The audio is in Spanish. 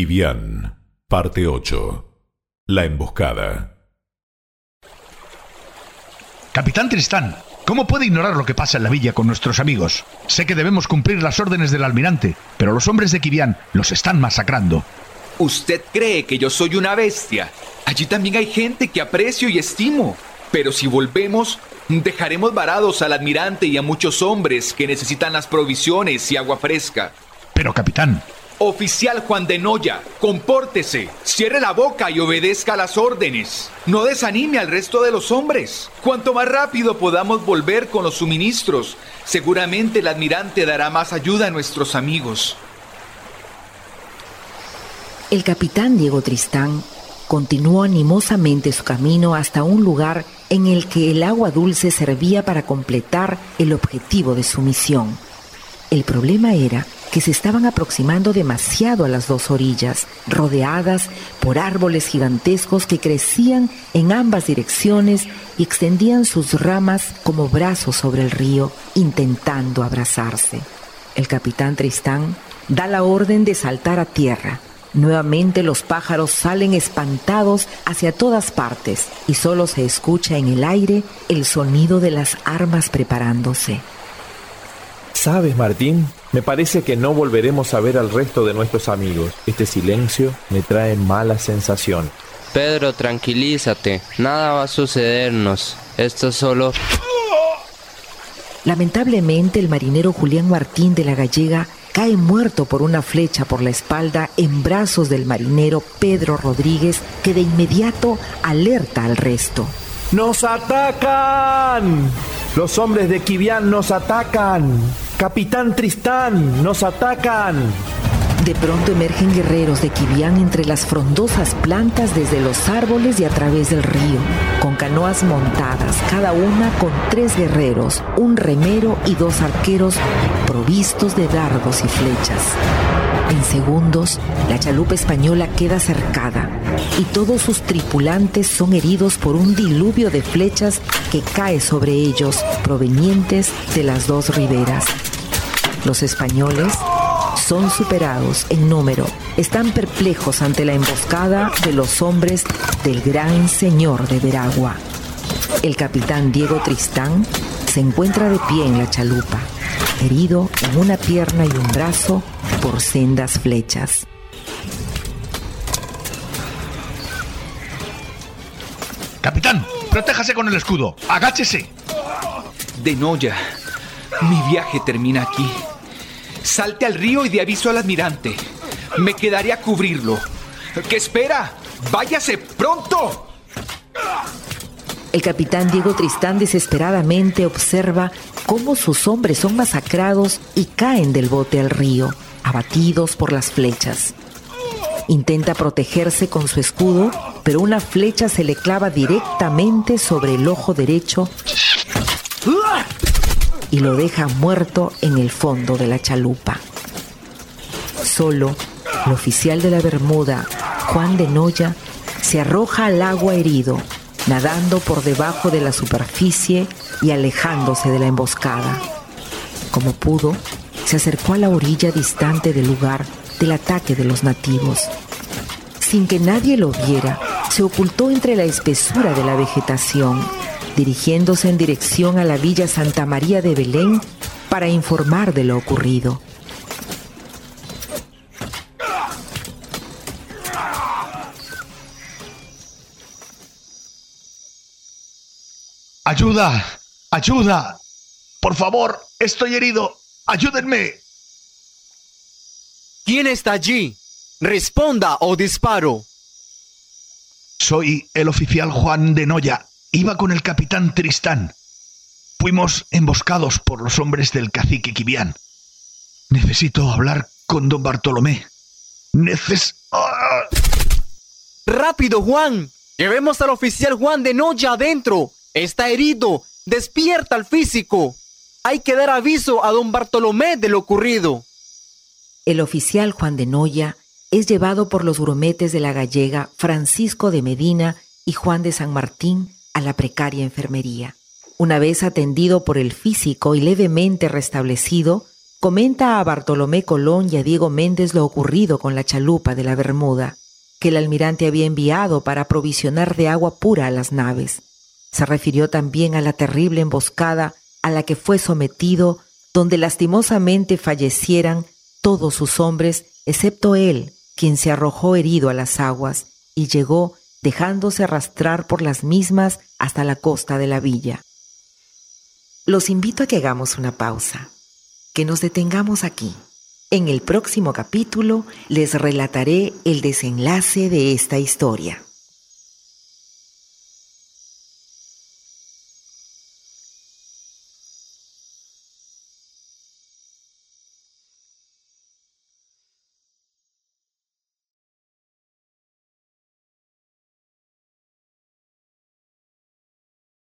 Kivian, parte 8. La emboscada. Capitán Tristán, ¿cómo puede ignorar lo que pasa en la villa con nuestros amigos? Sé que debemos cumplir las órdenes del almirante, pero los hombres de Kivian los están masacrando. Usted cree que yo soy una bestia. Allí también hay gente que aprecio y estimo. Pero si volvemos, dejaremos varados al almirante y a muchos hombres que necesitan las provisiones y agua fresca. Pero, capitán, Oficial Juan de Noya, compórtese, cierre la boca y obedezca las órdenes. No desanime al resto de los hombres. Cuanto más rápido podamos volver con los suministros, seguramente el almirante dará más ayuda a nuestros amigos. El capitán Diego Tristán continuó animosamente su camino hasta un lugar en el que el agua dulce servía para completar el objetivo de su misión. El problema era que se estaban aproximando demasiado a las dos orillas, rodeadas por árboles gigantescos que crecían en ambas direcciones y extendían sus ramas como brazos sobre el río, intentando abrazarse. El capitán Tristán da la orden de saltar a tierra. Nuevamente los pájaros salen espantados hacia todas partes y solo se escucha en el aire el sonido de las armas preparándose. ¿Sabes, Martín? Me parece que no volveremos a ver al resto de nuestros amigos. Este silencio me trae mala sensación. Pedro, tranquilízate. Nada va a sucedernos. Esto es solo... Lamentablemente, el marinero Julián Martín de la Gallega cae muerto por una flecha por la espalda en brazos del marinero Pedro Rodríguez, que de inmediato alerta al resto. ¡Nos atacan! Los hombres de Kivian nos atacan. Capitán Tristán, nos atacan. De pronto emergen guerreros de Kivian entre las frondosas plantas desde los árboles y a través del río, con canoas montadas, cada una con tres guerreros, un remero y dos arqueros provistos de dardos y flechas. En segundos, la chalupa española queda cercada y todos sus tripulantes son heridos por un diluvio de flechas que cae sobre ellos, provenientes de las dos riberas. Los españoles son superados en número, están perplejos ante la emboscada de los hombres del gran señor de Veragua. El capitán Diego Tristán se encuentra de pie en la chalupa, herido en una pierna y un brazo por sendas flechas. capitán, protéjase con el escudo. Agáchese. De Noya, mi viaje termina aquí. Salte al río y de aviso al almirante. Me quedaré a cubrirlo. ¿Qué espera? ¡Váyase pronto! El capitán Diego Tristán desesperadamente observa cómo sus hombres son masacrados y caen del bote al río, abatidos por las flechas. Intenta protegerse con su escudo, pero una flecha se le clava directamente sobre el ojo derecho y lo deja muerto en el fondo de la chalupa. Solo el oficial de la Bermuda, Juan de Noya, se arroja al agua herido, nadando por debajo de la superficie y alejándose de la emboscada. Como pudo, se acercó a la orilla distante del lugar del ataque de los nativos. Sin que nadie lo viera, se ocultó entre la espesura de la vegetación dirigiéndose en dirección a la Villa Santa María de Belén para informar de lo ocurrido. ¡Ayuda! ¡Ayuda! Por favor, estoy herido. ¡Ayúdenme! ¿Quién está allí? Responda o disparo. Soy el oficial Juan de Noya. Iba con el capitán Tristán. Fuimos emboscados por los hombres del cacique Kibián. Necesito hablar con don Bartolomé. Neces... ¡Ah! ¡Rápido, Juan! Llevemos al oficial Juan de Noya adentro. Está herido. Despierta al físico. Hay que dar aviso a don Bartolomé de lo ocurrido. El oficial Juan de Noya es llevado por los grumetes de la gallega Francisco de Medina y Juan de San Martín a la precaria enfermería. Una vez atendido por el físico y levemente restablecido, comenta a Bartolomé Colón y a Diego Méndez lo ocurrido con la chalupa de la Bermuda, que el almirante había enviado para aprovisionar de agua pura a las naves. Se refirió también a la terrible emboscada a la que fue sometido, donde lastimosamente fallecieran todos sus hombres, excepto él, quien se arrojó herido a las aguas y llegó dejándose arrastrar por las mismas hasta la costa de la villa. Los invito a que hagamos una pausa, que nos detengamos aquí. En el próximo capítulo les relataré el desenlace de esta historia.